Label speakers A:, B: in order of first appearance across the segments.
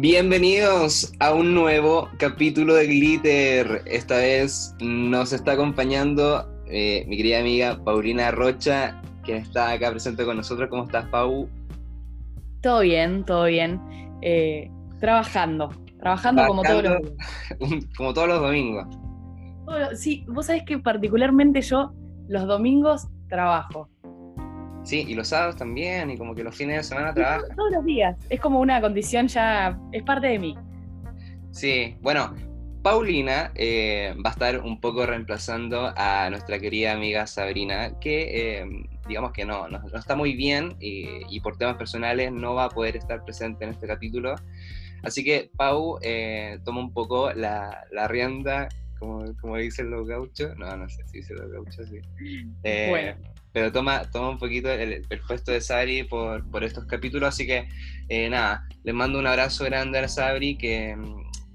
A: Bienvenidos a un nuevo capítulo de Glitter. Esta vez nos está acompañando eh, mi querida amiga Paulina Rocha, que está acá presente con nosotros. ¿Cómo estás, Pau?
B: Todo bien, todo bien. Eh, trabajando, trabajando como todos los
A: Como todos los domingos.
B: Sí, vos sabés que particularmente yo los domingos trabajo.
A: Sí, y los sábados también, y como que los fines de semana trabajo.
B: Todos los días, es como una condición ya, es parte de mí.
A: Sí, bueno, Paulina eh, va a estar un poco reemplazando a nuestra querida amiga Sabrina, que eh, digamos que no, no, está muy bien y, por temas personales no va a poder estar presente en este capítulo. Así que Pau eh, toma un poco la, la rienda, como, como, dicen los gauchos. No, no sé si dicen los gauchos, sí. bueno pero toma, toma un poquito el, puesto de Sabri por, por, estos capítulos, así que eh, nada, les mando un abrazo grande a Sabri que,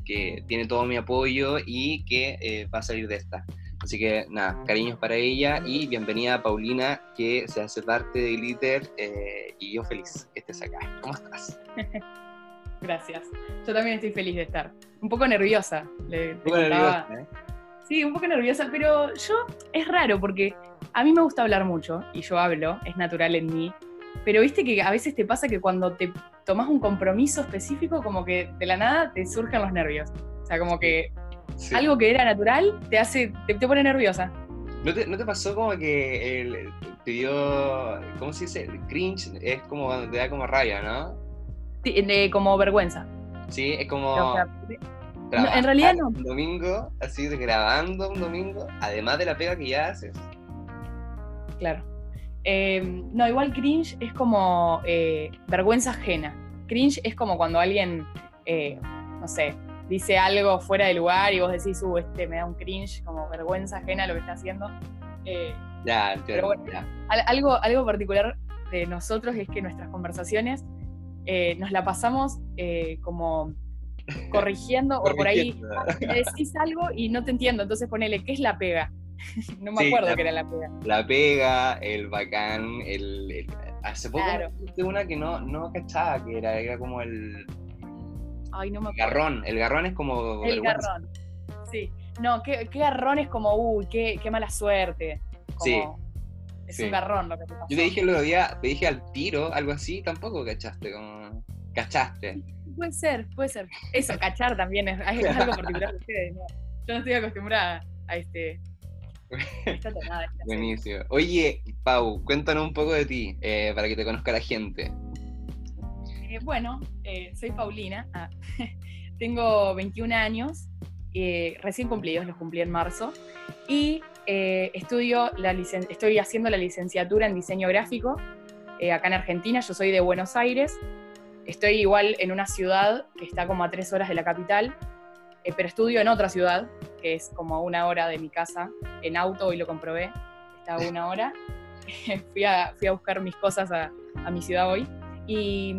A: que tiene todo mi apoyo y que eh, va a salir de esta. Así que nada, cariños para ella y bienvenida a Paulina que se hace parte de Glitter eh, y yo feliz que estés acá. ¿Cómo estás?
B: Gracias. Yo también estoy feliz de estar. Un poco nerviosa. un poco nerviosa, ¿eh? Sí, un poco nerviosa, pero yo es raro porque a mí me gusta hablar mucho y yo hablo, es natural en mí, pero viste que a veces te pasa que cuando te tomas un compromiso específico, como que de la nada te surgen los nervios. O sea, como que algo que era natural te hace, te, pone nerviosa.
A: ¿No te, pasó como que el, te dio, ¿cómo se dice? El cringe es como cuando te da como rabia, ¿no?
B: Sí, como vergüenza.
A: Sí, es como...
B: en realidad no.
A: Un domingo, así grabando un domingo, además de la pega que ya haces
B: claro. Em, no, igual cringe es como eh, vergüenza ajena. Cringe es como cuando alguien, eh, no sé, dice algo fuera de lugar y vos decís, uh, este me da un cringe, como vergüenza ajena lo que está haciendo.
A: Eh, ya,
B: pero bueno, Algo, algo particular de nosotros es que nuestras conversaciones nos la pasamos como corrigiendo, o por ahí decís algo y no te entiendo, entonces ponele, ¿qué es la pega? no me acuerdo que era la pega.
A: La pega, el bacán, el. hace poco una que no, no cachaba que era, era como el.
B: Ay, no me
A: acuerdo. Garrón, el garrón es como.
B: El garrón. Sí. No, qué, qué garrón es como, uy, qué, qué mala suerte. sí. Es un garrón lo que te pasó.
A: Yo te dije el otro día, te dije al tiro, algo así, tampoco cachaste, como. Cachaste.
B: Puede ser, puede ser. Eso, cachar también es, algo particular de ustedes, Yo no estoy acostumbrada a este,
A: Buenísimo. Oye, Pau, cuéntanos un poco de ti, eh, para que te conozca la gente.
B: Eh, bueno, eh, soy Paulina, ah, tengo 21 años, recién cumplidos, los cumplí en marzo, y estudio la estoy haciendo la licenciatura en diseño gráfico acá en Argentina, yo soy de Buenos Aires, estoy igual en una ciudad que está como a tres horas de la capital, pero estudio en otra ciudad, que es como a una hora de mi casa, en auto, hoy lo comprobé, está a una hora. fui, a, fui a buscar mis cosas a, a, mi ciudad hoy. Y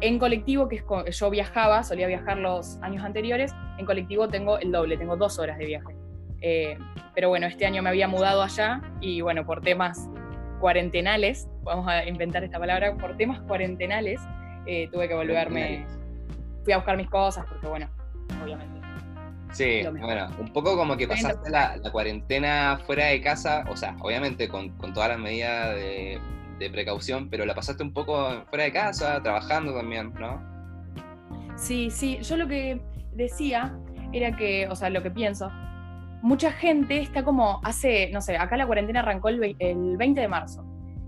B: en colectivo, que es, yo viajaba, solía viajar los años anteriores, en colectivo tengo el doble, tengo dos horas de viaje. Eh, pero bueno, este año me había mudado allá y bueno, por temas cuarentenales, vamos a inventar esta palabra, por temas cuarentenales, eh, tuve que volverme, fui a buscar mis cosas porque bueno, obviamente
A: Sí, bueno, un poco como que pasaste la, cuarentena fuera de casa, o sea, obviamente con, con todas las medidas de, precaución, pero la pasaste un poco fuera de casa, trabajando también, ¿no?
B: Sí, sí, yo lo que decía era que, o sea, lo que pienso, mucha gente está como, hace, no sé, acá la cuarentena arrancó el, el 20 de marzo,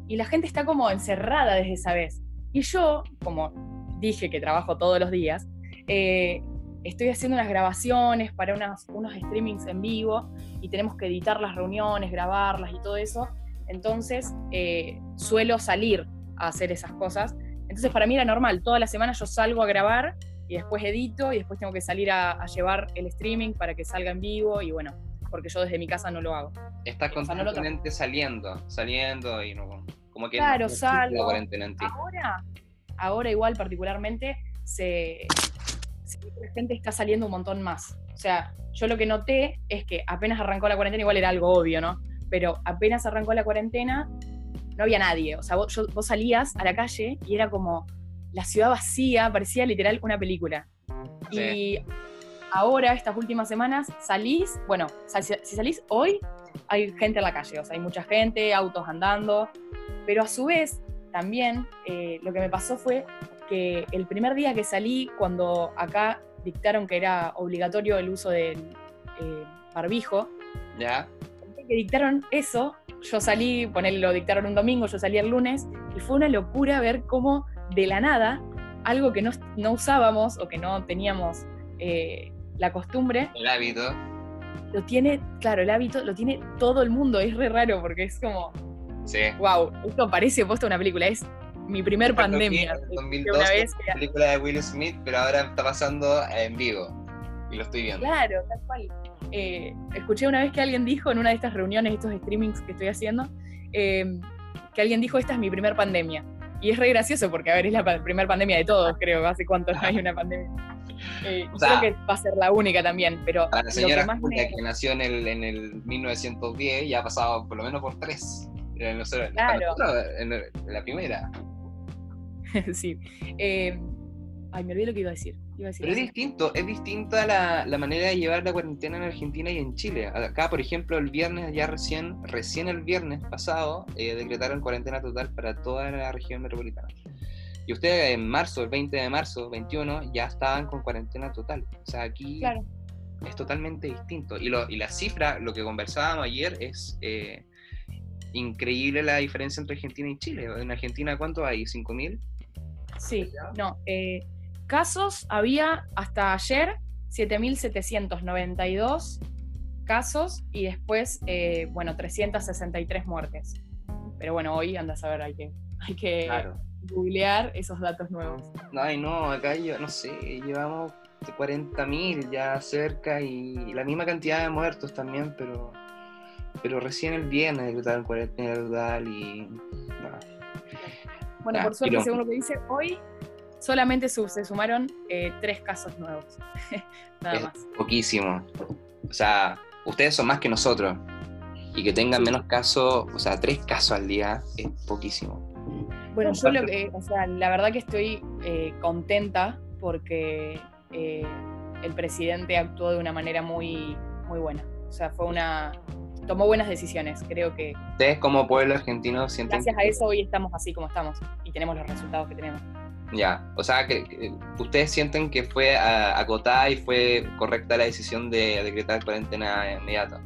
B: y la gente está como encerrada desde esa vez. Y yo, como dije que trabajo todos los días, eh, estoy haciendo unas grabaciones para unos streamings en vivo y tenemos que editar las reuniones, grabarlas y todo eso. Entonces eh, suelo salir a hacer esas cosas. Entonces para mí era normal, toda la semana yo salgo a grabar y después edito y después tengo que salir a, llevar el streaming para que salga en vivo y bueno, porque yo desde mi casa no lo hago.
A: Estás constantemente saliendo, saliendo y no, como que
B: claro, salgo. Ahora, ahora igual particularmente se, la gente está saliendo un montón más. O sea, yo lo que noté es que apenas arrancó la cuarentena, igual era algo obvio, ¿no? Pero apenas arrancó la cuarentena, no había nadie. O sea, vos, salías a la calle y era como la ciudad vacía, parecía literal una película. Y ahora, estas últimas semanas, salís, bueno, si salís hoy, hay gente en la calle, o sea, hay mucha gente, autos andando, pero a su vez, también eh, lo que me pasó fue que el primer día que salí, cuando acá dictaron que era obligatorio el uso del eh, barbijo,
A: ¿Ya?
B: que dictaron eso, yo salí, ponerle, lo dictaron un domingo, yo salí el lunes, y fue una locura ver cómo de la nada, algo que no, usábamos o que no teníamos eh, la costumbre.
A: El hábito.
B: Lo tiene, claro, el hábito lo tiene todo el mundo, es re raro porque es como.
A: Sí.
B: Wow, esto parece puesto una película, es mi primer pandemia.
A: una vez película de Will Smith, pero ahora está pasando en vivo y lo estoy viendo.
B: Claro, tal cual. Eh, escuché una vez que alguien dijo en una de estas reuniones, estos streamings que estoy haciendo, eh, que alguien dijo, esta es mi primer pandemia. Y es re gracioso porque, a ver, es la primera pandemia de todos, creo. ¿Hace cuánto no hay una pandemia? Eh, creo que va a ser la única también, pero...
A: la señora que, nació en el, en el 1910 ya ha pasado por lo menos por tres. En,
B: claro.
A: en, la primera.
B: sí. Eh, ay, me olvidé lo que iba a decir. Pero
A: es distinto, es distinta la, la, manera de llevar la cuarentena en Argentina y en Chile. Acá, por ejemplo, el viernes, ya recién, recién el viernes pasado, eh, decretaron cuarentena total para toda la región metropolitana. Y ustedes en marzo, el 20 de marzo, 21, ya estaban con cuarentena total. O sea, aquí es totalmente distinto. Y, lo, y la cifra, lo que conversábamos ayer, es eh, increíble la diferencia entre Argentina y Chile. En Argentina, ¿cuánto hay? ¿5.000?
B: Sí, no. Eh, Casos había hasta ayer 7.792 casos y después, eh, bueno, 363 muertes. Pero bueno, hoy andas a ver, hay que, hay que googlear esos datos nuevos.
A: Ay, no, acá yo no sé, llevamos 40.000 ya cerca y la misma cantidad de muertos también, pero pero recién el viernes cuarentena total y...
B: Bueno, por suerte, según lo que dice, hoy solamente se sumaron eh, tres casos nuevos. Nada más.
A: Poquísimo. O sea, ustedes son más que nosotros. Y que tengan menos casos, o sea, tres casos al día es poquísimo.
B: Bueno, yo lo que, o sea, la verdad que estoy eh, contenta porque eh, el presidente actuó de una manera muy, muy buena. O sea, fue una. Tomó buenas decisiones. Creo que.
A: Ustedes, como pueblo argentino, sienten.
B: Gracias a eso hoy estamos así como estamos y tenemos los resultados que tenemos.
A: Ya, o sea, que, ustedes sienten que fue acotada y fue correcta la decisión de decretar cuarentena inmediata.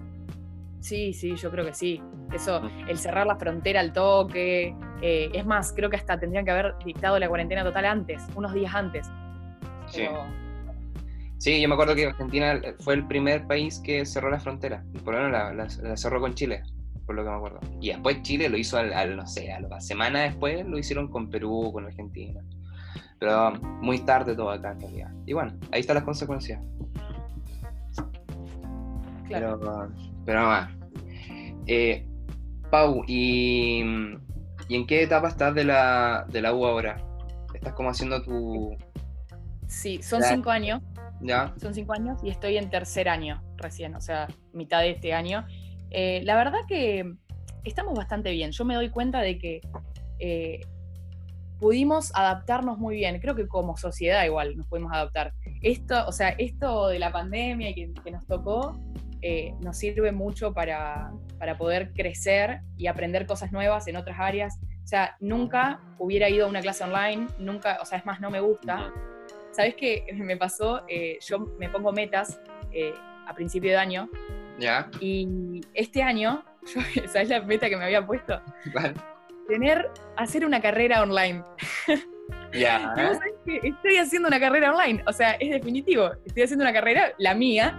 B: Sí, sí, yo creo que sí. Eso, el cerrar la frontera al toque. Eh, es más, creo que hasta tendrían que haber dictado la cuarentena total antes, unos días antes.
A: Sí. Sí, yo me acuerdo que Argentina fue el primer país que cerró la frontera. Por lo menos la, cerró con Chile, por lo que me acuerdo. Y después Chile lo hizo al, no sé, a la semana después lo hicieron con Perú, con Argentina. Pero muy tarde todo acá en realidad. Y bueno, ahí están las consecuencias. Claro. Pero, pero más. Eh, Pau, ¿y, ¿y, en qué etapa estás de la, de la U ahora? ¿Estás como haciendo tu...?
B: Sí, son cinco años.
A: ¿Ya?
B: Son cinco años y estoy en tercer año recién, o sea, mitad de este año. Eh, la verdad que estamos bastante bien. Yo me doy cuenta de que eh, pudimos adaptarnos muy bien. Creo que como sociedad igual nos pudimos adaptar. Esto, o sea, esto de la pandemia que, que nos tocó eh, nos sirve mucho para, para, poder crecer y aprender cosas nuevas en otras áreas. O sea, nunca hubiera ido a una clase online, nunca, o sea, es más, no me gusta. ¿Sabes qué me pasó? Eh, yo me pongo metas eh, a principio de año.
A: Ya.
B: Y este año, ¿sabes la meta que me había puesto? tener, hacer una carrera online.
A: Ya.
B: estoy haciendo una carrera online, o sea, es definitivo. Estoy haciendo una carrera, la mía,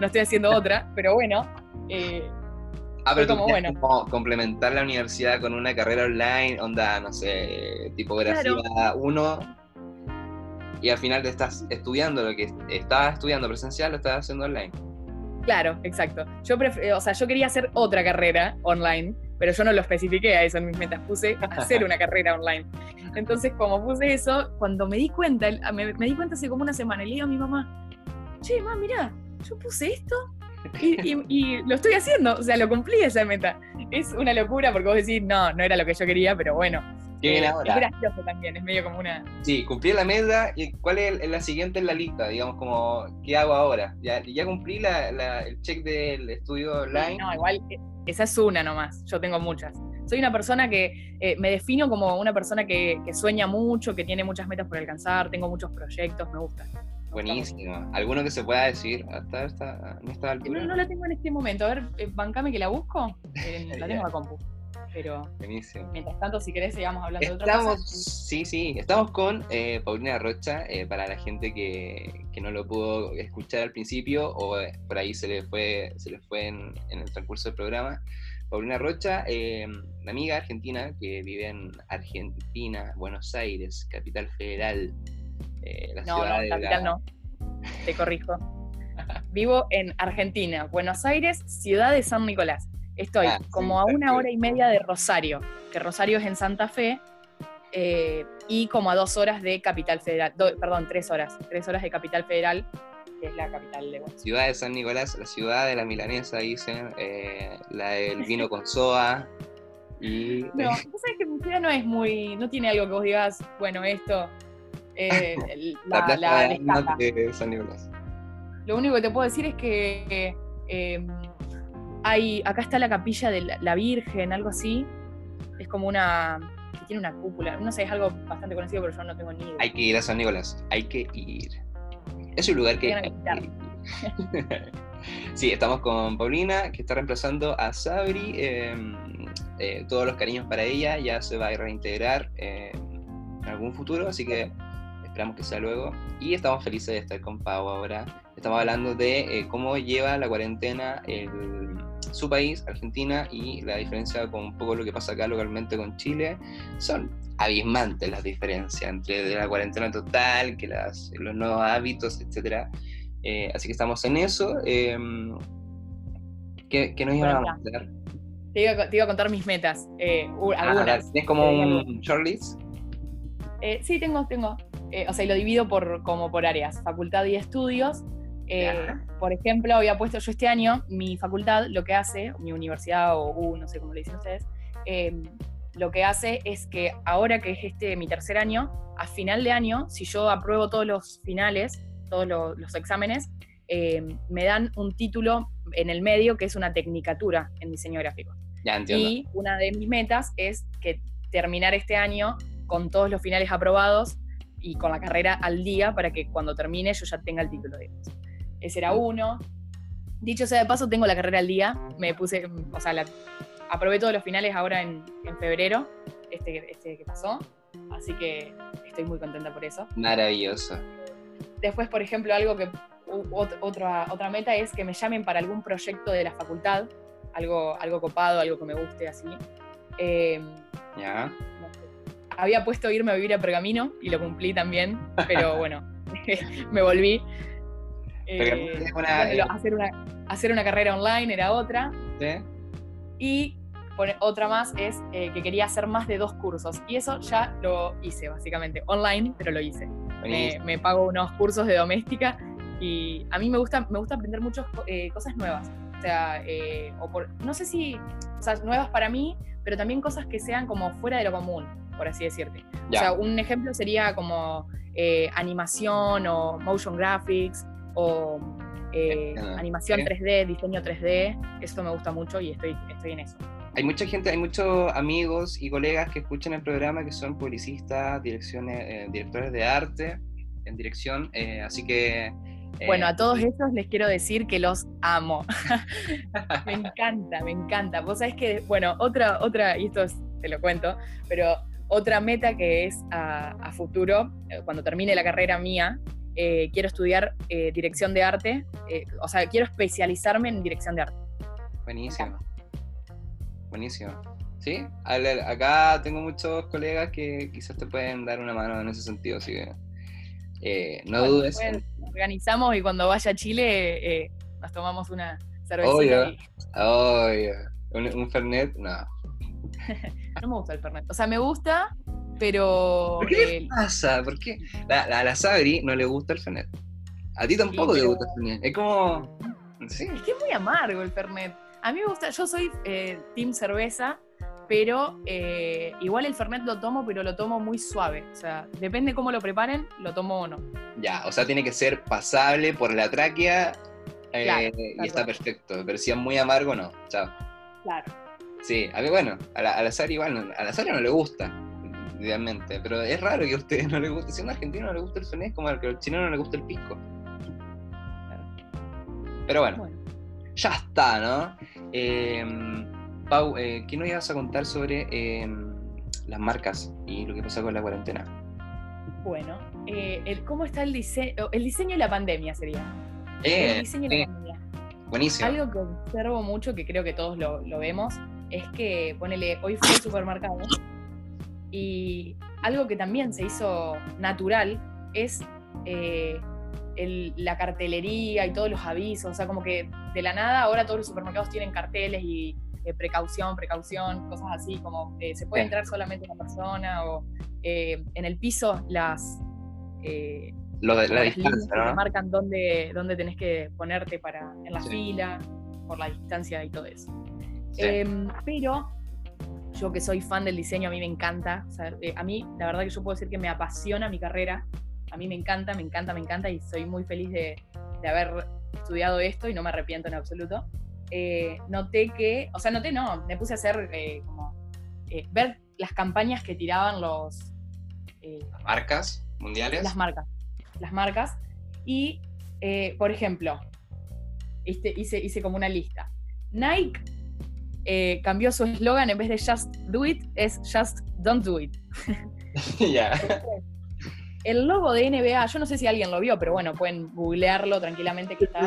B: no estoy haciendo otra, pero bueno. Eh,
A: ah, pero como, bueno. complementar la universidad con una carrera online, onda, no sé, tipografía 1, y al final te estás estudiando lo que estabas estudiando presencial, lo estás haciendo online.
B: Claro, exacto. Yo, o sea, yo quería hacer otra carrera online, pero yo no lo especifiqué a eso en mis metas, puse hacer una carrera online. Entonces, como puse eso, cuando me di cuenta, me, di cuenta hace como una semana, y le digo a mi mamá, che, mamá, mira, yo puse esto y, lo estoy haciendo, o sea, lo cumplí esa meta. Es una locura porque vos decís, no, no era lo que yo quería, pero bueno,
A: ¿Qué viene ahora?
B: Es gracioso también, es medio como una.
A: Sí, cumplí la meta. ¿Y cuál es la siguiente en la lista? Digamos, como, ¿qué hago ahora? Ya, ya cumplí la, el check del estudio online.
B: No, igual, eh, esa es una nomás. Yo tengo muchas. Soy una persona que eh, me defino como una persona que, que, sueña mucho, que tiene muchas metas por alcanzar, tengo muchos proyectos, me gusta.
A: Buenísimo. ¿Alguno que se pueda decir hasta esta, en esta altura?
B: No, no la tengo en este momento. A ver, eh, bancame que la busco. la tengo en la compu pero mientras tanto, si querés, sigamos hablando
A: de otra cosa. Sí, sí, estamos con eh, Paulina Rocha, eh, para la gente que, que, no lo pudo escuchar al principio o eh, por ahí se le fue, se le fue en, en el transcurso del programa. Paulina Rocha, una amiga argentina que vive en Argentina, Buenos Aires, capital federal.
B: la no, ciudad no, capital no, te corrijo. Vivo en Argentina, Buenos Aires, ciudad de San Nicolás. Estoy ah, como a una hora y media de Rosario, que Rosario es en Santa Fe, eh, y como a dos horas de Capital Federal, perdón, tres horas, tres horas de Capital Federal, que es la capital de Buenos
A: Ciudad de San Nicolás, la ciudad de la milanesa, dicen, eh, la del vino con soa. Y...
B: No, tú sabes que mi ciudad no es muy, no tiene algo que vos digas, bueno, esto, eh,
A: la, la, de San Nicolás.
B: Lo único que te puedo decir es que acá está la capilla de la, Virgen, algo así. Es como una, tiene una cúpula. No sé, es algo bastante conocido, pero yo no tengo ni idea.
A: Hay que ir a San Nicolás, hay que ir. Es un lugar que... sí, estamos con Paulina, que está reemplazando a Sabri. Em, eh, todos los cariños para ella, ya se va a reintegrar en algún futuro, así que esperamos que sea luego. Y estamos felices de estar con Pau ahora. Estamos hablando de eh, cómo lleva la cuarentena el su país, Argentina, y la diferencia con un poco lo que pasa acá localmente con Chile, son abismantes las diferencias entre la cuarentena total, que las, los nuevos hábitos, etc. Eh, así que estamos en eso. Em, ¿qué, nos iban a
B: mostrar? Te iba, a contar mis metas. Eh, ah, algunas.
A: ¿Tienes como un shortlist?
B: Eh, sí, tengo, tengo. o sea, lo divido por, como por áreas, facultad y estudios. Eh, por ejemplo, había puesto yo este año, mi facultad lo que hace, mi universidad o U, no sé cómo le dicen ustedes, em, lo que hace es que ahora que es este mi tercer año, a final de año, si yo apruebo todos los finales, todos los, exámenes, em, me dan un título en el medio que es una tecnicatura en diseño gráfico. Y una de mis metas es que terminar este año con todos los finales aprobados y con la carrera al día para que cuando termine yo ya tenga el título, digamos. Ese era uno. Dicho sea de paso, tengo la carrera al día. Me puse, o sea, aprobé todos los finales ahora en, febrero, este, este que pasó. Así que estoy muy contenta por eso.
A: Maravilloso.
B: Después, por ejemplo, algo que otra, otra meta es que me llamen para algún proyecto de la facultad, algo, algo copado, algo que me guste así. Em,
A: ya.
B: Había puesto irme a vivir a Pergamino y lo cumplí también, pero bueno, me volví. Eh, hacer, una, hacer una carrera online era otra. Y otra más es eh, que quería hacer más de dos cursos. Y eso ya lo hice, básicamente. Online, pero lo hice. Me, pago unos cursos de doméstica y a mí me gusta, me gusta aprender muchas eh, cosas nuevas. O sea, o por, no sé si, o sea, nuevas para mí, pero también cosas que sean como fuera de lo común, por así decirte. O sea, un ejemplo sería como animación o motion graphics o eh, animación 3D, diseño 3D, eso me gusta mucho y estoy, estoy en eso.
A: Hay mucha gente, hay muchos amigos y colegas que escuchan el programa que son publicistas, direcciones, eh, directores de arte en dirección, eh, así que...
B: bueno, a todos esos les quiero decir que los amo. me encanta, me encanta. Vos sabés que, bueno, otra, otra, y esto te lo cuento, pero otra meta que es a, a futuro, cuando termine la carrera mía, eh, quiero estudiar eh, dirección de arte, eh, o sea, quiero especializarme en dirección de arte.
A: Buenísimo. Buenísimo. Sí, acá tengo muchos colegas que quizás te pueden dar una mano en ese sentido, así que no dudes.
B: organizamos y cuando vaya a Chile nos tomamos una
A: cervecita. Obvio, ¿Un, Fernet? No.
B: no me gusta el Fernet. O sea, me gusta, pero.
A: ¿Por qué pasa? ¿Por qué? A la, Sabri no le gusta el Fernet. A ti tampoco te gusta el Fernet. Es como.
B: Es que es muy amargo el Fernet. A mí me gusta, yo soy eh, team cerveza, pero eh, igual el Fernet lo tomo, pero lo tomo muy suave. O sea, depende cómo lo preparen, lo tomo o no.
A: Ya, o sea, tiene que ser pasable por la tráquea eh, y está perfecto. Pero si es muy amargo, no. Chao.
B: Claro.
A: Sí, a mí, bueno, a la, a igual, a la Sara no le gusta, idealmente, pero es raro que a ustedes no les guste. Si a un argentino no le gusta el Fernet, como al que al chileno no le gusta el pisco. Pero bueno, ya está, ¿no? Eh, Pau, eh, ¿qué nos ibas a contar sobre em, las marcas y lo que pasa con la cuarentena?
B: Bueno, eh, el, ¿cómo está el diseño? El diseño de la pandemia sería.
A: Eh,
B: el diseño de la pandemia.
A: Buenísimo.
B: Algo que observo mucho, que creo que todos lo, vemos, es que, ponele, hoy fue al supermercado y algo que también se hizo natural es la cartelería y todos los avisos. O sea, como que de la nada ahora todos los supermercados tienen carteles y eh, precaución, precaución, cosas así, como eh, se puede entrar solamente una persona o eh, en el piso las...
A: Lo de la distancia,
B: ¿no? marcan dónde, dónde tenés que ponerte para, en la fila, por la distancia y todo eso. Em, pero yo que soy fan del diseño, a mí me encanta. a mí, la verdad que yo puedo decir que me apasiona mi carrera. A mí me encanta, me encanta, me encanta y soy muy feliz de, de haber estudiado esto y no me arrepiento en absoluto. Eh, noté que, o sea, noté no, me puse a hacer eh, como, eh, ver las campañas que tiraban los...
A: marcas mundiales?
B: Las marcas, las marcas. Y, por ejemplo, este, hice, hice como una lista. Nike cambió su eslogan en vez de Just Do It, es Just Don't Do It.
A: Ya.
B: El logo de NBA, yo no sé si alguien lo vio, pero bueno, pueden googlearlo tranquilamente que está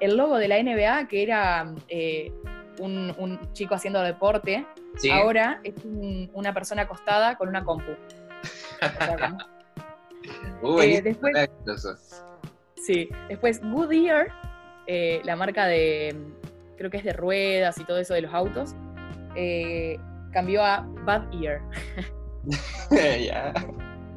B: el logo de la NBA, que era eh, un, chico haciendo deporte, ahora es una persona acostada con una compu.
A: Eh, después,
B: sí, después Goodyear, eh, la marca de, creo que es de ruedas y todo eso de los autos, cambió a Bad Ear.
A: Ya.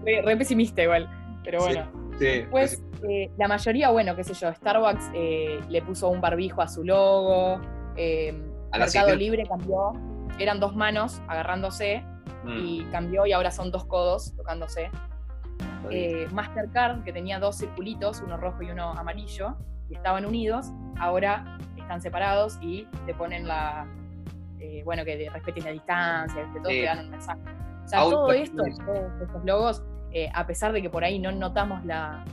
B: re, pesimista igual, pero bueno. Eh, la mayoría, bueno, qué sé yo, Starbucks eh, le puso un barbijo a su logo, eh, Mercado Libre cambió, eran dos manos agarrándose mm. y cambió y ahora son dos codos tocándose. Mastercard, que tenía dos circulitos, uno rojo y uno amarillo, y estaban unidos, ahora están separados y te ponen la, bueno, que respeten la distancia, que todos te dan un mensaje. O sea, todo esto, todos estos logos, eh, a pesar de que por ahí no notamos la,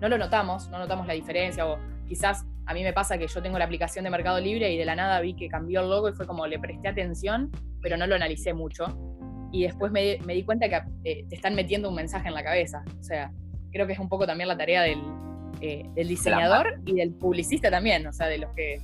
B: no lo notamos, no notamos la diferencia, o quizás a mí me pasa que yo tengo la aplicación de Mercado Libre y de la nada vi que cambió el logo y fue como le presté atención, pero no lo analicé mucho. Y después me, di cuenta que eh, te están metiendo un mensaje en la cabeza. O sea, creo que es un poco también la tarea del, eh, del diseñador y del publicista también, o sea, de los que...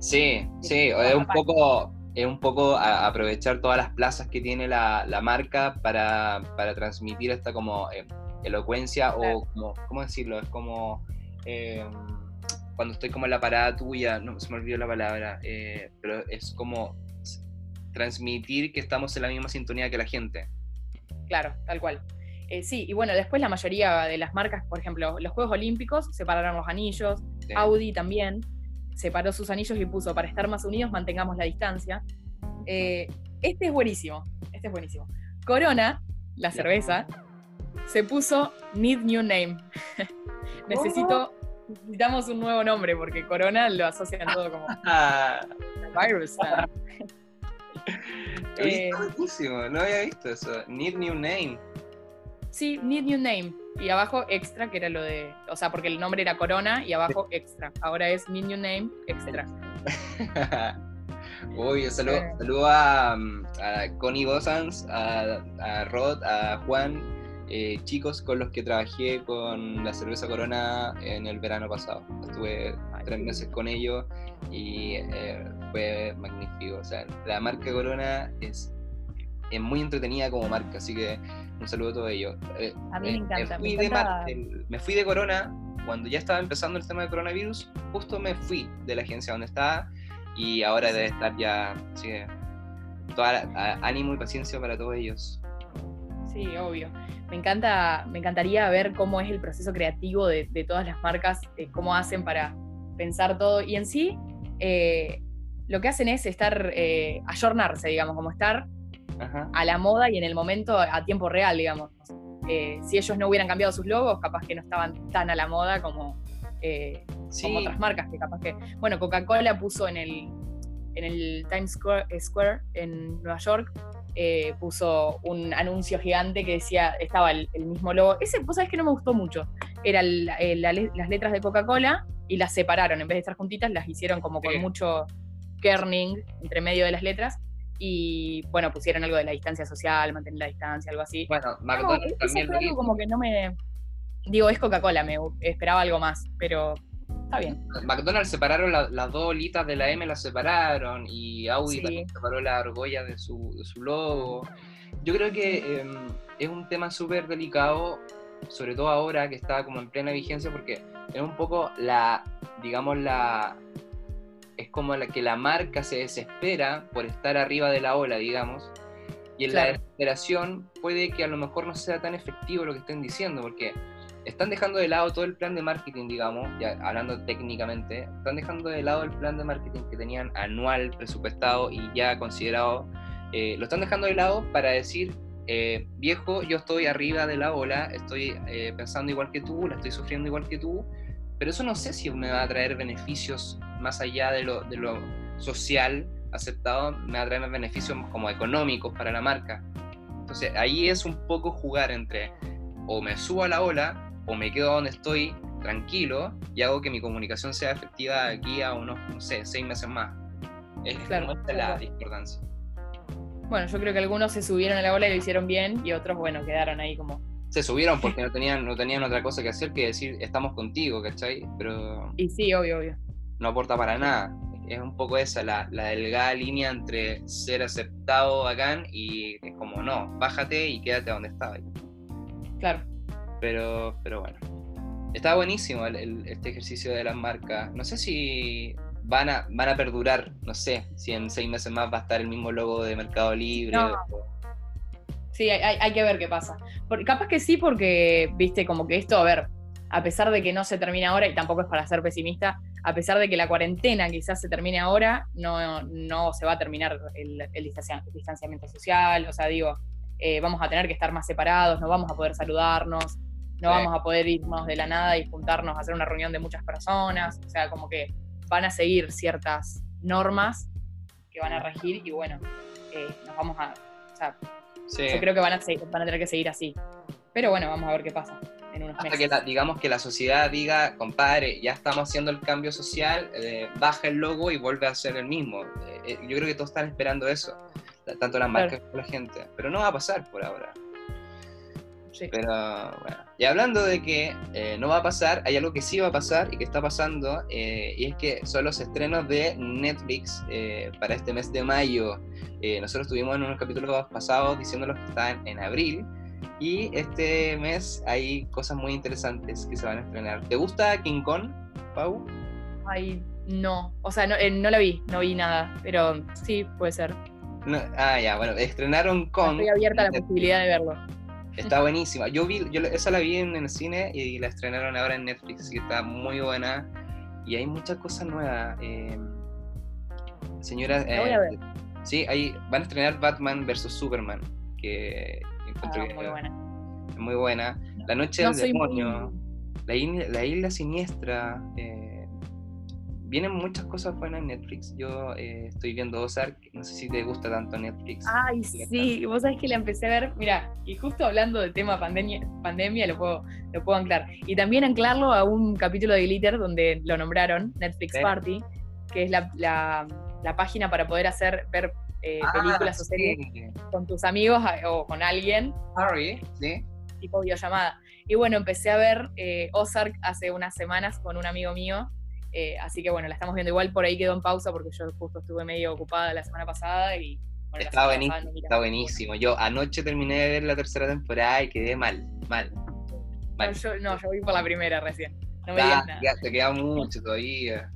A: Sí, sí, es un poco es un poco aprovechar todas las plazas que tiene la, marca para, transmitir esta como eh, elocuencia o como, ¿cómo decirlo? Es como eh, cuando estoy como en la parada tuya, no se me olvidó la palabra, eh, pero es como transmitir que estamos en la misma sintonía que la gente.
B: Claro, tal cual. sí, y bueno, después la mayoría de las marcas, por ejemplo, los Juegos Olímpicos separaron los anillos, Audi también, separó sus anillos y puso, para estar más unidos, mantengamos la distancia. Eh, este es buenísimo, este es buenísimo. Corona, la cerveza, se puso Need New Name. Necesito, necesitamos un nuevo nombre porque Corona lo asocian todo como virus.
A: eh, buenísimo, no había visto eso. Need New Name.
B: Sí, Need New Name. Y abajo extra, que era lo de. O sea, porque el nombre era Corona y abajo extra. Ahora es Need New Name extra.
A: Uy, saludo, saludo a, a, Connie Bosans, a, Rod, a Juan, eh, chicos con los que trabajé con la cerveza Corona en el verano pasado. Estuve tres meses con ellos y eh, fue magnífico. O sea, la marca Corona es, es muy entretenida como marca, así que un saludo a todos ellos.
B: Eh, a mí me eh, encanta.
A: Me fui, De, me fui de Corona cuando ya estaba empezando el tema de coronavirus. Justo me fui de la agencia donde estaba y ahora debe estar ya. Así que, toda ánimo y paciencia para todos ellos.
B: Sí, obvio. Me encanta, me encantaría ver cómo es el proceso creativo de, todas las marcas, cómo hacen para pensar todo. Y en sí, lo que hacen es estar, eh, ayornarse, digamos, como estar a la moda y en el momento a tiempo real, digamos. Eh, si ellos no hubieran cambiado sus logos, capaz que no estaban tan a la moda como, eh, otras marcas que capaz que. Bueno, Coca-Cola puso en el, en el Times Square, en Nueva York, eh, puso un anuncio gigante que decía, estaba el, mismo logo. Ese, vos sabés que no me gustó mucho. Eran las letras de Coca-Cola y las separaron. En vez de estar juntitas, las hicieron como con mucho kerning entre medio de las letras y bueno, pusieron algo de la distancia social, mantener la distancia, algo así.
A: Bueno, McDonald's también
B: lo algo como que no me... Digo, es Coca-Cola, me esperaba algo más, pero está bien.
A: McDonald's separaron las dos olitas de la M, las separaron, y Audi también separó la argolla de su, de su logo. Yo creo que em, es un tema súper delicado, sobre todo ahora que está como en plena vigencia, porque es un poco la, digamos, la, es como la que la marca se desespera por estar arriba de la ola, digamos, y en la desesperación puede que a lo mejor no sea tan efectivo lo que estén diciendo, porque están dejando de lado todo el plan de marketing, digamos, ya hablando técnicamente, están dejando de lado el plan de marketing que tenían anual, presupuestado y ya considerado, eh, lo están dejando de lado para decir, eh, viejo, yo estoy arriba de la ola, estoy eh, pensando igual que tú, la estoy sufriendo igual que tú, pero eso no sé si me va a traer beneficios más allá de lo, de lo social aceptado, me va a traer beneficios como económicos para la marca. Entonces ahí es un poco jugar entre o me subo a la ola o me quedo donde estoy tranquilo y hago que mi comunicación sea efectiva aquí a unos, no sé, seis meses más. Es claro, la discordancia.
B: Bueno, yo creo que algunos se subieron a la ola y lo hicieron bien y otros, bueno, quedaron ahí como
A: se subieron porque no tenían, no tenían otra cosa que hacer que decir estamos contigo, ¿cachai? Pero.
B: Y sí, obvio, obvio.
A: No aporta para nada. Es un poco esa, la, la delgada línea entre ser aceptado bacán y es como, no, bájate y quédate donde estabas.
B: Claro.
A: Pero, pero bueno. Está buenísimo el, este ejercicio de las marcas. No sé si van a, van a perdurar, no sé, si en seis meses más va a estar el mismo logo de Mercado Libre.
B: Sí, hay, que ver qué pasa. capaz que sí, porque, viste, como que esto, a ver, a pesar de que no se termine ahora, y tampoco es para ser pesimista, a pesar de que la cuarentena quizás se termine ahora, no, no se va a terminar el, distanciamiento social, o sea, digo, eh, vamos a tener que estar más separados, no vamos a poder saludarnos, no vamos a poder irnos de la nada y juntarnos a hacer una reunión de muchas personas, o sea, como que van a seguir ciertas normas que van a regir y bueno, eh, nos vamos a, yo creo que van a, van a tener que seguir así. Pero bueno, vamos a ver qué pasa. En unos
A: Hasta que digamos que la sociedad diga, compadre, ya estamos haciendo el cambio social, eh, baja el logo y vuelve a ser el mismo. Eh, eh, yo creo que todos están esperando eso, tanto las marcas como la gente. Pero no va a pasar por ahora. Pero bueno, y hablando de que eh, no va a pasar, hay algo que sí va a pasar y que está pasando, eh, y es que son los estrenos de Netflix eh, para este mes de mayo. nosotros estuvimos en unos capítulos pasados diciéndolos que están en abril, y este mes hay cosas muy interesantes que se van a estrenar. ¿Te gusta King Kong, Pau?
B: Ay, no, o sea, no, no la vi, no vi nada, pero sí, puede ser.
A: ah, ya, bueno, estrenaron con...
B: Estoy abierta a la posibilidad de verlo.
A: Está buenísima. Yo vi, yo esa la vi en el cine y la estrenaron ahora en Netflix y está muy buena. Y hay muchas cosas nuevas. Eh, señora, eh, sí, hay, van a estrenar Batman vs Superman, que encuentro ah, que muy buena. es muy buena. La noche del demonio, la, la, isla siniestra. Eh, vienen muchas cosas buenas en Netflix. Yo eh, estoy viendo Ozark, no sé si te gusta tanto Netflix.
B: Ay, sí, vos sabés que la empecé a ver, mira, y justo hablando del tema pandemia, pandemia lo, puedo, lo puedo anclar. Y también anclarlo a un capítulo de Glitter donde lo nombraron, Netflix Party, que es la, la, página para poder hacer, ver eh, ah, películas o series con tus amigos o con alguien.
A: Harry, sí.
B: Tipo videollamada. Y bueno, empecé a ver eh, Ozark hace unas semanas con un amigo mío eh, así que bueno, la estamos viendo igual, por ahí quedó en pausa porque yo justo estuve medio ocupada la semana pasada y...
A: está, buenísimo, está buenísimo. Yo anoche terminé de ver la tercera temporada y quedé mal, mal.
B: No, yo, no, yo vi por la primera recién. No me
A: nada. te queda mucho todavía.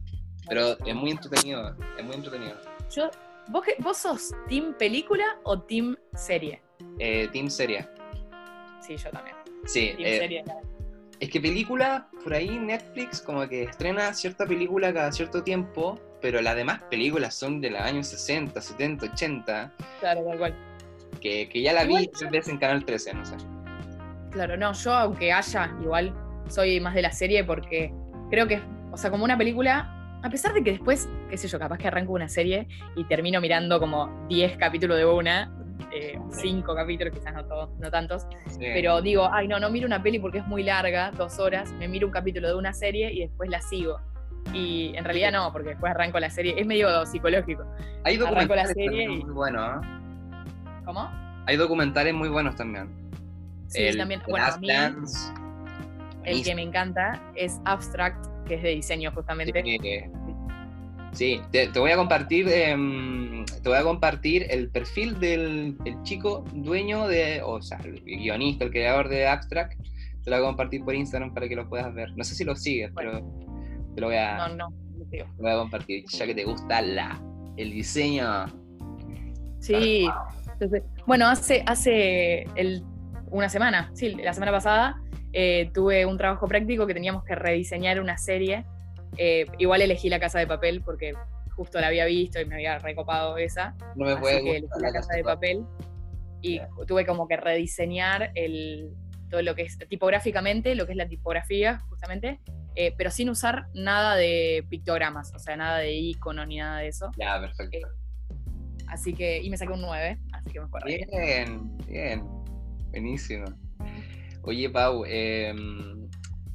A: Pero es muy entretenido, es muy entretenido.
B: Yo, ¿vos, ¿Vos sos team película o team serie?
A: Eh, team serie.
B: Sí, yo también.
A: Sí. Team eh, serie, es que película, por ahí Netflix como que estrena cierta película cada cierto tiempo pero las demás películas son de los años 60, 70, 80.
B: Claro, tal cual.
A: Que, que ya la vi tres veces en Canal 13, no sé.
B: Claro, no, yo aunque haya, igual soy más de la serie porque creo que, o sea, como una película, a pesar de que después, qué sé yo, capaz que arranco una serie y termino mirando como 10 capítulos de una, 5 eh, capítulos, quizás no, todos, no tantos, pero digo, ay, no, no miro una peli porque es muy larga, dos horas, me miro un capítulo de una serie y después la sigo. Y en realidad no, porque después arranco la serie, es medio psicológico.
A: Hay documentales la serie muy buenos. ¿eh?
B: ¿Cómo?
A: Hay documentales muy buenos también.
B: Sí, también. Bueno, a mí, el que me encanta es Abstract, que es de diseño justamente.
A: Sí, te, voy a compartir, em, te voy a compartir el perfil del chico dueño de, o sea, el guionista, el creador de Abstract. Te lo voy a compartir por Instagram para que lo puedas ver. No sé si lo sigues, pero te lo voy a.
B: No, no.
A: Te voy a compartir, ya que te gusta la, el diseño.
B: Sí. Entonces, bueno, hace, hace el, una semana, sí, la semana pasada, eh, tuve un trabajo práctico que teníamos que rediseñar una serie eh, igual elegí la casa de papel porque justo la había visto y me había recopado esa.
A: No me puede
B: que elegí la casa de papel y tuve como que rediseñar el, todo lo que es tipográficamente, lo que es la tipografía justamente, eh, pero sin usar nada de pictogramas, o sea, nada de icono ni nada de eso.
A: Ya, perfecto.
B: Eh, así que, y me saqué un 9, así que me acuerdo.
A: Bien, bien, buenísimo. Oye, Pau, eh,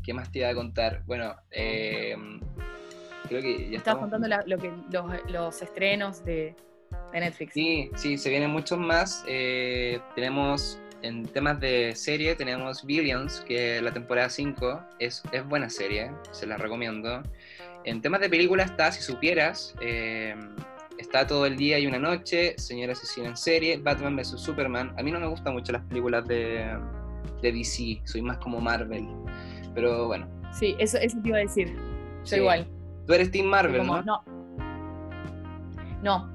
A: ¿Qué más te iba a contar? Bueno, eh, creo que ya
B: Estabas contando lo que, los, estrenos de, Netflix.
A: Sí, sí, se vienen muchos más. Eh, tenemos en temas de serie, tenemos Billions, que la temporada 5 es, es buena serie, se la recomiendo. En temas de película está, si supieras, eh, está todo el día y una noche, Señora Asesina en serie, Batman vs. Superman. A mí no me gustan mucho las películas de, de DC, soy más como Marvel. Pero bueno.
B: Sí, eso, eso te iba a decir. Yo igual.
A: Tú eres Team Marvel, ¿no?
B: No. No,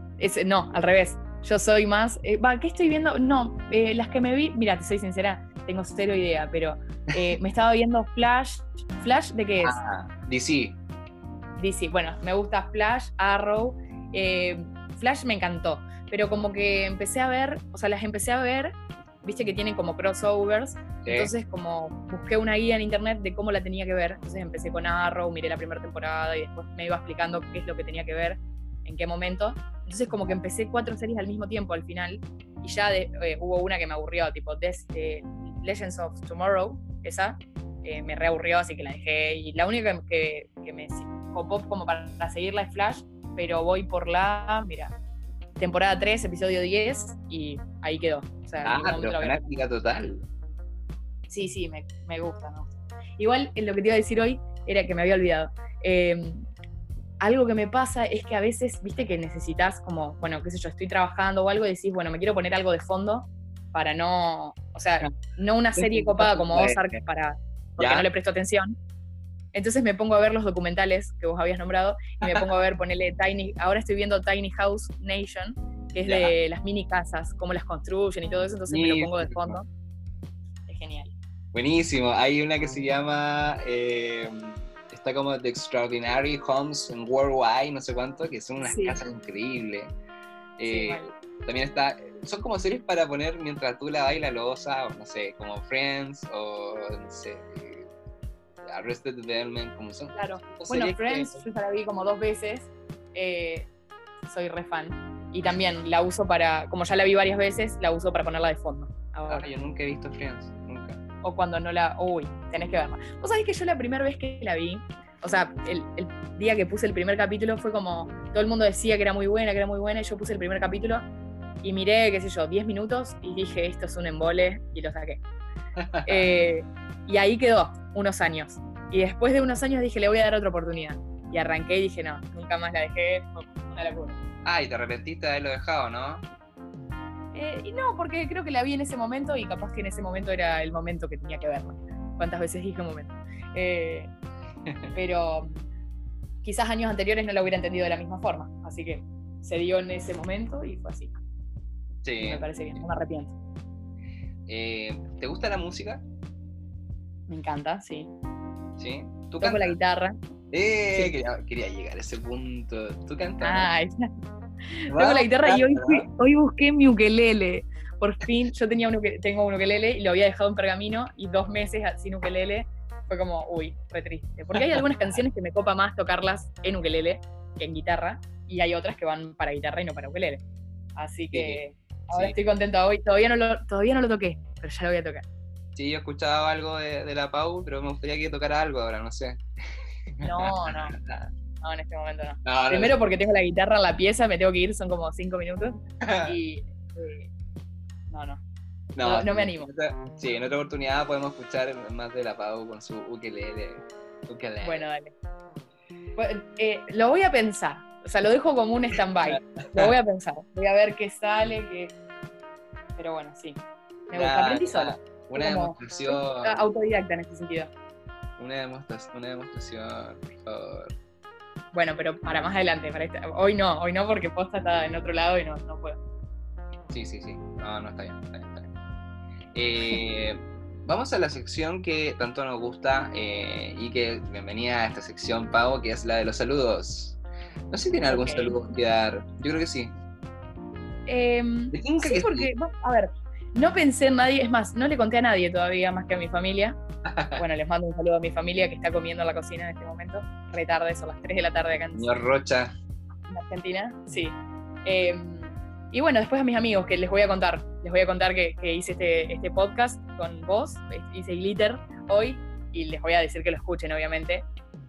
B: no, al revés. Yo soy más. Eh, ¿Qué estoy viendo? No, eh, las que me vi. Mira, te soy sincera, tengo cero idea, pero eh, me estaba viendo Flash. ¿Flash de qué es?
A: Ah, DC.
B: DC. Bueno, me gusta Flash, Arrow. Flash me encantó, pero como que empecé a ver, o sea, las empecé a ver viste que tienen como crossovers. Entonces, como busqué una guía en internet de cómo la tenía que ver. Entonces empecé con Arrow, miré la primera temporada y después me iba explicando qué es lo que tenía que ver, en qué momento. Entonces, como que empecé cuatro series al mismo tiempo al final. Y ya eh, hubo una que me aburrió, tipo Des, eh, Legends of Tomorrow, esa. Eh, me reaburrió, así que la dejé. Y la única que, que, me copó como para, para seguirla es Flash, pero voy por la, mira, temporada 3, episodio 10, y ahí quedó. O
A: sea, ah, pero fanática total.
B: Sí, sí, me, me gusta, ¿no? Igual lo que te iba a decir hoy era que me había olvidado. Em, algo que me pasa es que a veces, viste que necesitas como, bueno, qué sé yo, estoy trabajando o algo y decís, bueno, me quiero poner algo de fondo para no, o sea, no una serie copada como Ozark para, porque no le presto atención, entonces me pongo a ver los documentales que vos habías nombrado y me pongo a ver, ponerle Tiny, ahora estoy viendo Tiny House Nation, que es de las mini casas, cómo las construyen y todo eso, entonces me lo pongo de fondo. Es genial.
A: Buenísimo, hay una que se llama, eh, está como The Extraordinary Homes Worldwide, no sé cuánto, que son unas casas increíbles. Eh, también está, son como series para poner mientras tú la bailas losa, o no sé, como Friends, o no sé, Arrested Development, como son.
B: Claro. Bueno, Friends, yo ya la vi como dos veces. Eh, soy re fan. Y también la uso para, como ya la vi varias veces, la uso para ponerla de fondo.
A: Ahora. Ah, yo nunca he visto Friends, nunca.
B: O cuando no la. Uy, tenés que verla. Vos sabés que yo la primera vez que la vi, o sea, el, el, día que puse el primer capítulo fue como. Todo el mundo decía que era muy buena, que era muy buena, y yo puse el primer capítulo y miré, qué sé yo, 10 minutos y dije, esto es un embole, y lo saqué. Eh, y ahí quedó, unos años. Y después de unos años dije, le voy a dar otra oportunidad. Y arranqué y dije, no, nunca más la dejé, una locura.
A: Ah, y te arrepentiste de haberlo dejado, ¿no?
B: Eh, y no, porque creo que la vi en ese momento y capaz que en ese momento era el momento que tenía que verla. ¿Cuántas veces dije momento? Eh, pero quizás años anteriores no lo hubiera entendido de la misma forma. Así que se dio en ese momento y fue así. Sí. me parece bien, no me arrepiento.
A: Eh, ¿Te gusta la música?
B: Me encanta, sí.
A: ¿Sí?
B: ¿Tú Toco la guitarra.
A: Eh, quería, llegar a ese punto. ¿Tú cantas? Ay,
B: Tengo la guitarra y hoy, hoy busqué mi ukelele. Por fin, yo tenía un tengo un ukelele y lo había dejado en pergamino y dos meses sin ukelele fue como, uy, fue triste. Porque hay algunas canciones que me copa más tocarlas en ukelele que en guitarra y hay otras que van para guitarra y no para ukelele. Así que ahora estoy contenta hoy. Todavía no, lo, todavía no lo toqué, pero ya lo voy a tocar.
A: Sí, yo he escuchado algo de, de la Pau, pero me gustaría que tocara algo ahora, no sé.
B: No, no. No, en este momento no. Primero porque tengo la guitarra en la pieza, me tengo que ir, son como cinco minutos. y. Eh, no, no. No, me animo.
A: sí, en otra oportunidad podemos escuchar más de la Pau con su ukelele.
B: Bueno, dale. Eh, lo voy a pensar. O sea, lo dejo como un stand-by. lo voy a pensar. Voy a ver qué sale, qué. Pero bueno, sí. Me gusta. Aprendí sola.
A: Una demostración.
B: Autodidacta en este sentido.
A: Una demostración, una demostración, por favor.
B: Bueno, pero para más adelante, para este, hoy no, hoy no porque posta está en otro lado y no, no puedo.
A: Sí, sí, sí. No, no está bien, está bien, está bien. Eh, vamos a la sección que tanto nos gusta eh, y que bienvenida a esta sección, Pau, que es la de los saludos. No sé si tiene algún saludo que dar. Yo creo que sí.
B: Eh, sí, porque, a ver, no pensé en nadie, es más, no le conté a nadie todavía más que a mi familia. Bueno, les mando un saludo a mi familia que está comiendo en la cocina en este momento. Retarde, son las 3 de la tarde acá en,
A: Señor Rocha.
B: en Argentina. Sí. Em, y bueno, después a mis amigos que les voy a contar. Les voy a contar que, hice este, este podcast con vos. Hice Glitter hoy y les voy a decir que lo escuchen, obviamente.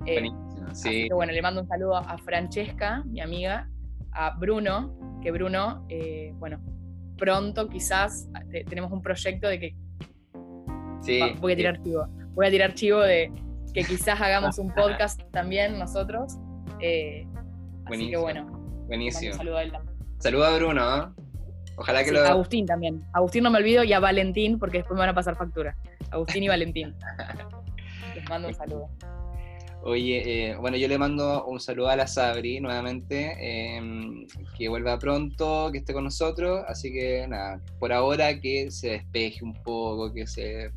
A: Eh, sí.
B: bueno, le mando un saludo a Francesca, mi amiga, a Bruno, que Bruno, eh, bueno, pronto quizás tenemos un proyecto de que voy a tirar chivo. Voy a tirar chivo de que quizás hagamos un podcast también nosotros. Eh, así que bueno.
A: Buenísimo.
B: Saludo a él
A: Saluda a Bruno. ¿eh? Ojalá que lo.
B: Agustín también. Agustín no me olvido y a Valentín porque después me van a pasar factura. Agustín y Valentín. Les mando un saludo.
A: Oye, eh, bueno, yo le mando un saludo a la Sabri nuevamente, em, que vuelva pronto, que esté con nosotros, así que nada, por ahora que se despeje un poco, que se,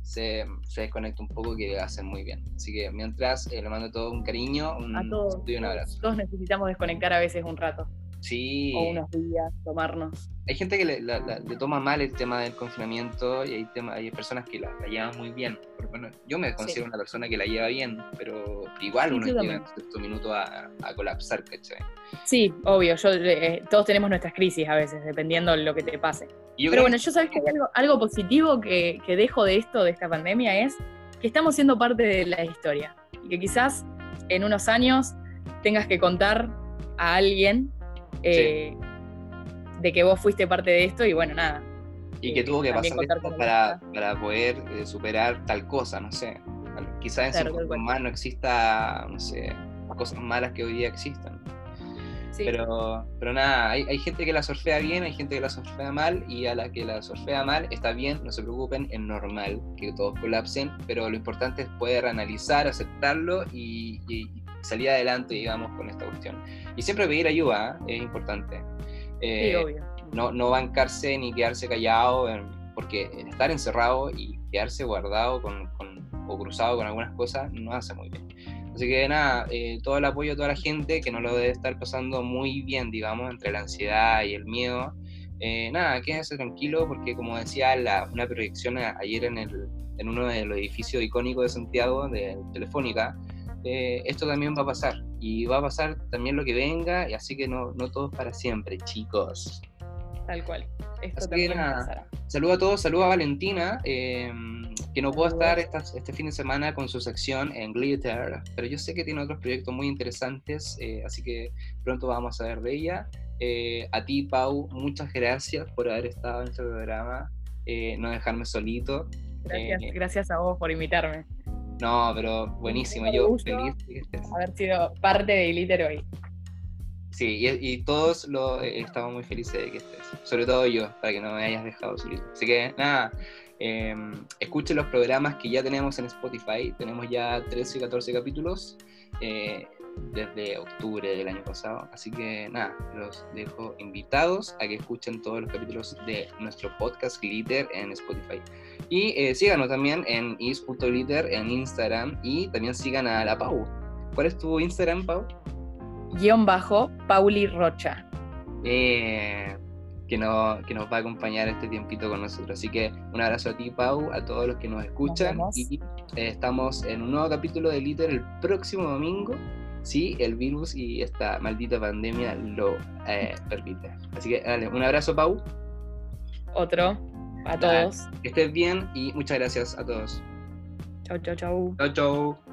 A: se, desconecte un poco, que hacen muy bien. Así que mientras, eh, le mando todo un cariño, un,
B: a todos,
A: y un abrazo.
B: Todos necesitamos desconectar a veces un rato.
A: Sí.
B: O unos días, tomarnos.
A: Hay gente que le, toma mal el tema del confinamiento y hay, tema, hay personas que la, llevan muy bien. bueno, yo me considero una persona que la lleva bien, pero igual uno llega en cierto minuto a, colapsar, ¿cachai?
B: Sí, obvio. Yo, eh, todos tenemos nuestras crisis a veces, dependiendo de lo que te pase. pero bueno, yo sabes que hay algo, algo positivo que, que dejo de esto, de esta pandemia, es que estamos siendo parte de la historia. Y que quizás en unos años tengas que contar a alguien eh, de que vos fuiste parte de esto y bueno, nada.
A: Y que tuvo que pasar para, para, poder eh, superar tal cosa, no sé. Quizás en claro, más no exista, no sé, cosas malas que hoy día existan. Pero, pero nada, hay, hay, gente que la surfea bien, hay gente que la surfea mal, y a la que la surfea mal está bien, no se preocupen, es normal que todos colapsen, pero lo importante es poder analizar, aceptarlo y, y salir adelante, digamos, con esta cuestión. Y siempre pedir ayuda ¿eh? es importante.
B: Eh, sí, obvio.
A: No, no bancarse ni quedarse callado, porque estar encerrado y quedarse guardado con, con, o cruzado con algunas cosas no hace muy bien. Así que nada, eh, todo el apoyo a toda la gente que no lo debe estar pasando muy bien, digamos, entre la ansiedad y el miedo. nada, quédense tranquilo porque como decía la, una proyección ayer en, el, en uno de los edificios icónicos de Santiago, de Telefónica, eh, esto también va a pasar. Y va a pasar también lo que venga, y así que no, no todo es para siempre, chicos.
B: Tal cual. Esto también
A: Saluda a todos, saluda a Valentina, em, que no pudo estar este fin de semana con su sección en Glitter, pero yo sé que tiene otros proyectos muy interesantes, eh, así que pronto vamos a ver de ella. Eh, a ti, Pau, muchas gracias por haber estado en este programa, no dejarme solito.
B: Gracias, gracias a vos por invitarme.
A: No, pero buenísimo, yo feliz
B: de que estés. Haber sido parte de Glitter hoy.
A: Sí, y, todos lo, eh, estamos muy felices de que estés, sobre todo yo, para que no me hayas dejado solito. Así que nada, eh, escuchen los programas que ya tenemos en Spotify, tenemos ya 13 y 14 capítulos. Eh, desde octubre del año pasado. Así que nada, los dejo invitados a que escuchen todos los capítulos de nuestro podcast Glitter en Spotify. Y eh, síganos también en is.glitter en Instagram y también sigan a la Pau. ¿Cuál es tu Instagram, Pau?
B: Guión bajo, Pauli Rocha.
A: Eh, que, no, que nos va a acompañar este tiempito con nosotros. Así que un abrazo a ti, Pau, a todos los que nos escuchan. y eh, estamos en un nuevo capítulo de Liter el próximo domingo, si el virus y esta maldita pandemia lo eh, permite. Así que dale, un abrazo, Pau.
B: Otro, a todos.
A: Que estés bien y muchas gracias a todos.
B: Chau, chau, chau.
A: Chau, chau.